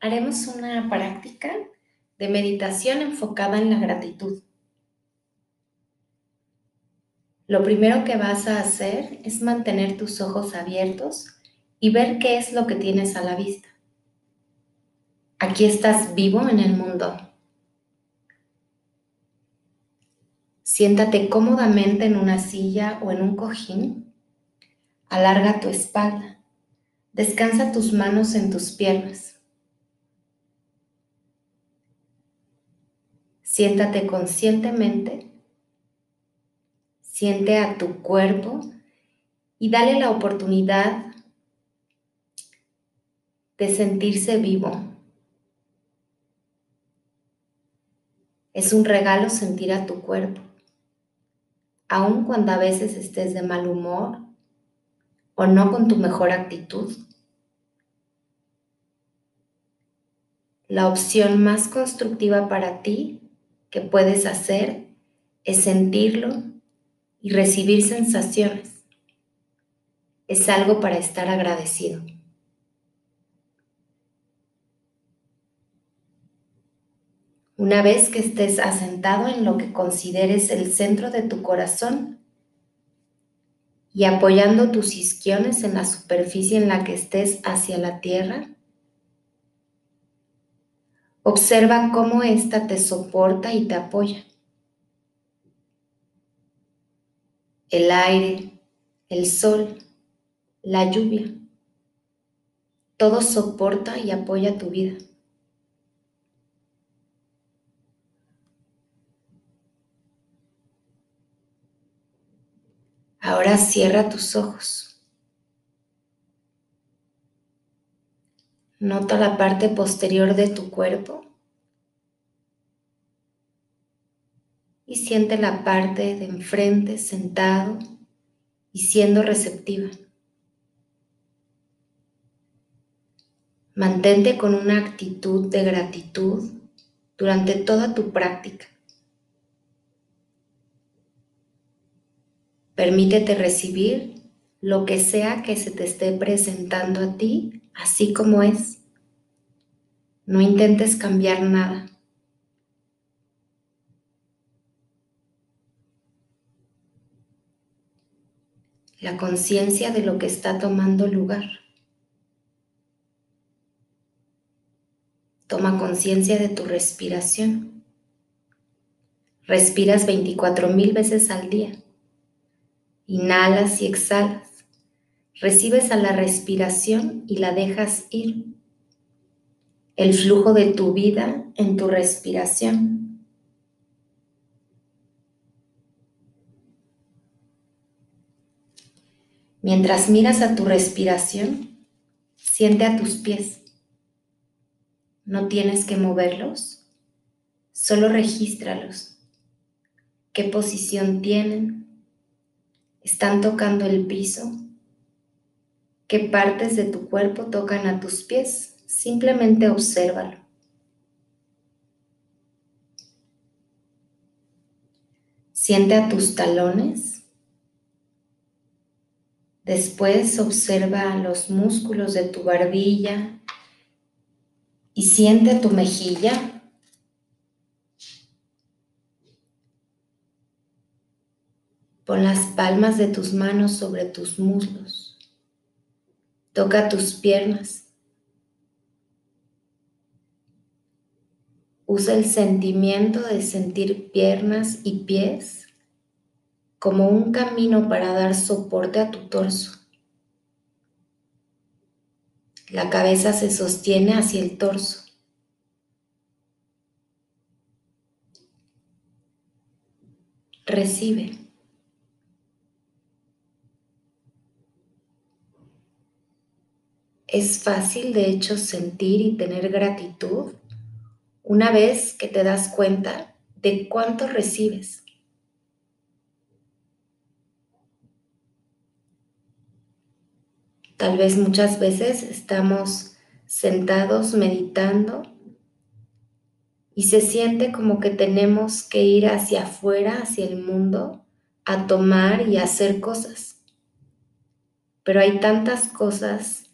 haremos una práctica de meditación enfocada en la gratitud. Lo primero que vas a hacer es mantener tus ojos abiertos y ver qué es lo que tienes a la vista. Aquí estás vivo en el mundo. Siéntate cómodamente en una silla o en un cojín. Alarga tu espalda. Descansa tus manos en tus piernas. Siéntate conscientemente, siente a tu cuerpo y dale la oportunidad de sentirse vivo. Es un regalo sentir a tu cuerpo, aun cuando a veces estés de mal humor o no con tu mejor actitud. La opción más constructiva para ti que puedes hacer es sentirlo y recibir sensaciones. Es algo para estar agradecido. Una vez que estés asentado en lo que consideres el centro de tu corazón y apoyando tus isquiones en la superficie en la que estés hacia la tierra, Observa cómo ésta te soporta y te apoya. El aire, el sol, la lluvia, todo soporta y apoya tu vida. Ahora cierra tus ojos. Nota la parte posterior de tu cuerpo y siente la parte de enfrente sentado y siendo receptiva. Mantente con una actitud de gratitud durante toda tu práctica. Permítete recibir lo que sea que se te esté presentando a ti así como es. No intentes cambiar nada. La conciencia de lo que está tomando lugar. Toma conciencia de tu respiración. Respiras 24 mil veces al día. Inhalas y exhalas. Recibes a la respiración y la dejas ir. El flujo de tu vida en tu respiración. Mientras miras a tu respiración, siente a tus pies. No tienes que moverlos, solo regístralos. ¿Qué posición tienen? ¿Están tocando el piso? Qué partes de tu cuerpo tocan a tus pies. Simplemente obsérvalo. Siente a tus talones. Después observa los músculos de tu barbilla y siente tu mejilla. Pon las palmas de tus manos sobre tus muslos. Toca tus piernas. Usa el sentimiento de sentir piernas y pies como un camino para dar soporte a tu torso. La cabeza se sostiene hacia el torso. Recibe. Es fácil, de hecho, sentir y tener gratitud una vez que te das cuenta de cuánto recibes. Tal vez muchas veces estamos sentados meditando y se siente como que tenemos que ir hacia afuera, hacia el mundo, a tomar y hacer cosas. Pero hay tantas cosas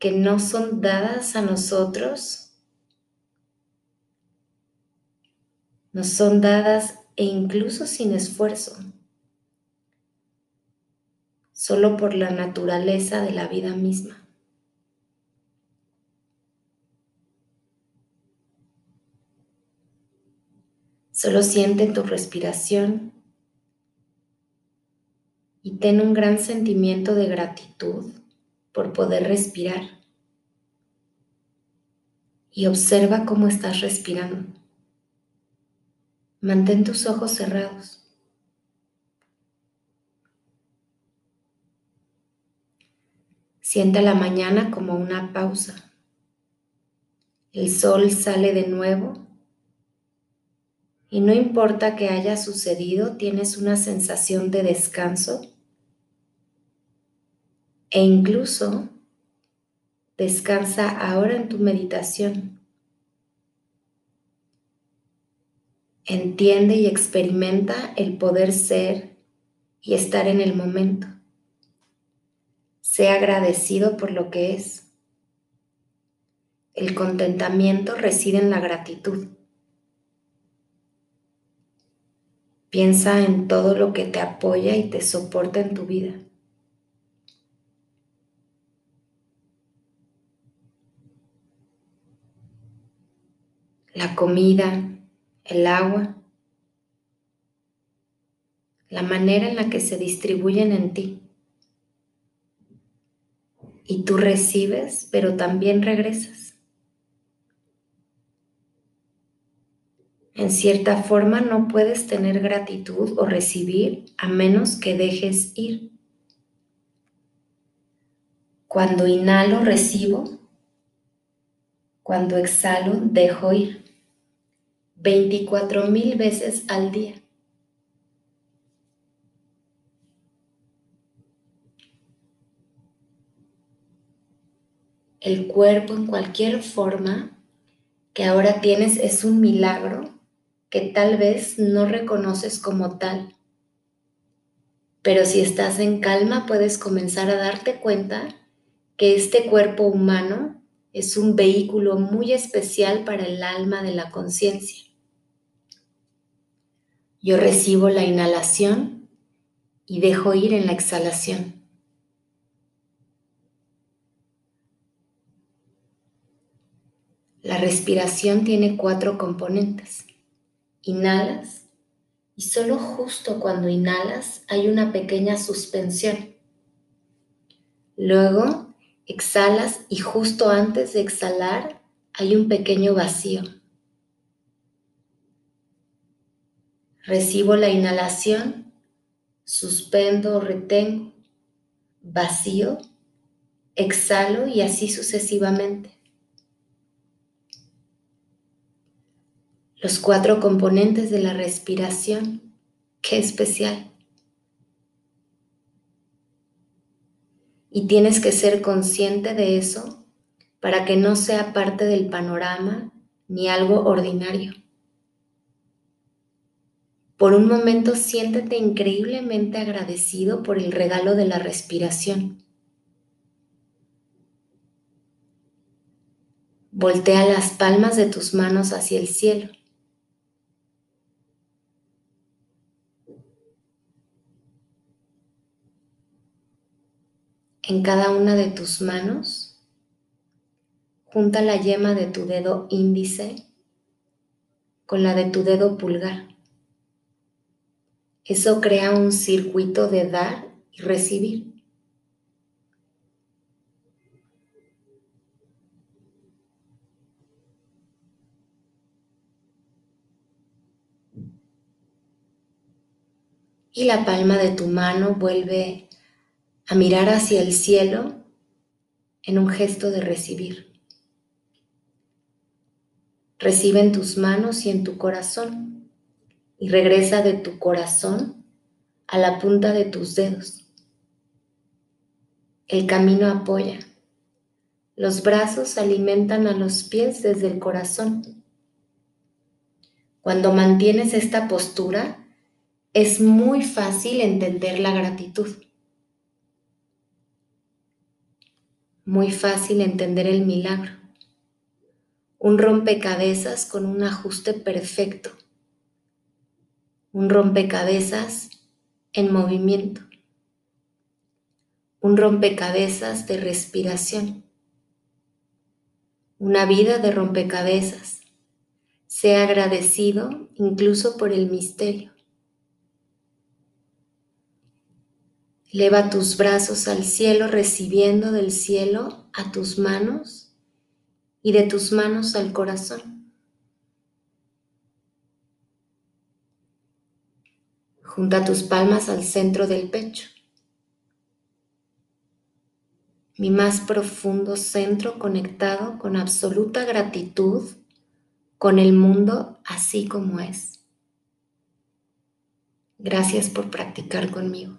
que no son dadas a nosotros, nos son dadas e incluso sin esfuerzo, solo por la naturaleza de la vida misma. Solo siente tu respiración y ten un gran sentimiento de gratitud por poder respirar. Y observa cómo estás respirando. Mantén tus ojos cerrados. Siente la mañana como una pausa. El sol sale de nuevo y no importa que haya sucedido, tienes una sensación de descanso e incluso descansa ahora en tu meditación. Entiende y experimenta el poder ser y estar en el momento. Sea agradecido por lo que es. El contentamiento reside en la gratitud. Piensa en todo lo que te apoya y te soporta en tu vida. La comida, el agua, la manera en la que se distribuyen en ti. Y tú recibes, pero también regresas. En cierta forma no puedes tener gratitud o recibir a menos que dejes ir. Cuando inhalo, recibo. Cuando exhalo, dejo ir. 24 mil veces al día. El cuerpo en cualquier forma que ahora tienes es un milagro que tal vez no reconoces como tal. Pero si estás en calma puedes comenzar a darte cuenta que este cuerpo humano es un vehículo muy especial para el alma de la conciencia. Yo recibo la inhalación y dejo ir en la exhalación. La respiración tiene cuatro componentes. Inhalas y solo justo cuando inhalas hay una pequeña suspensión. Luego exhalas y justo antes de exhalar hay un pequeño vacío. Recibo la inhalación, suspendo retengo, vacío, exhalo y así sucesivamente. los cuatro componentes de la respiración. Qué especial. Y tienes que ser consciente de eso para que no sea parte del panorama ni algo ordinario. Por un momento siéntete increíblemente agradecido por el regalo de la respiración. Voltea las palmas de tus manos hacia el cielo. en cada una de tus manos, junta la yema de tu dedo índice con la de tu dedo pulgar. Eso crea un circuito de dar y recibir. Y la palma de tu mano vuelve a mirar hacia el cielo en un gesto de recibir. Recibe en tus manos y en tu corazón y regresa de tu corazón a la punta de tus dedos. El camino apoya. Los brazos alimentan a los pies desde el corazón. Cuando mantienes esta postura, es muy fácil entender la gratitud. muy fácil entender el milagro. Un rompecabezas con un ajuste perfecto. Un rompecabezas en movimiento. Un rompecabezas de respiración. Una vida de rompecabezas. Sea agradecido incluso por el misterio. Eleva tus brazos al cielo recibiendo del cielo a tus manos y de tus manos al corazón. Junta tus palmas al centro del pecho. Mi más profundo centro conectado con absoluta gratitud con el mundo así como es. Gracias por practicar conmigo.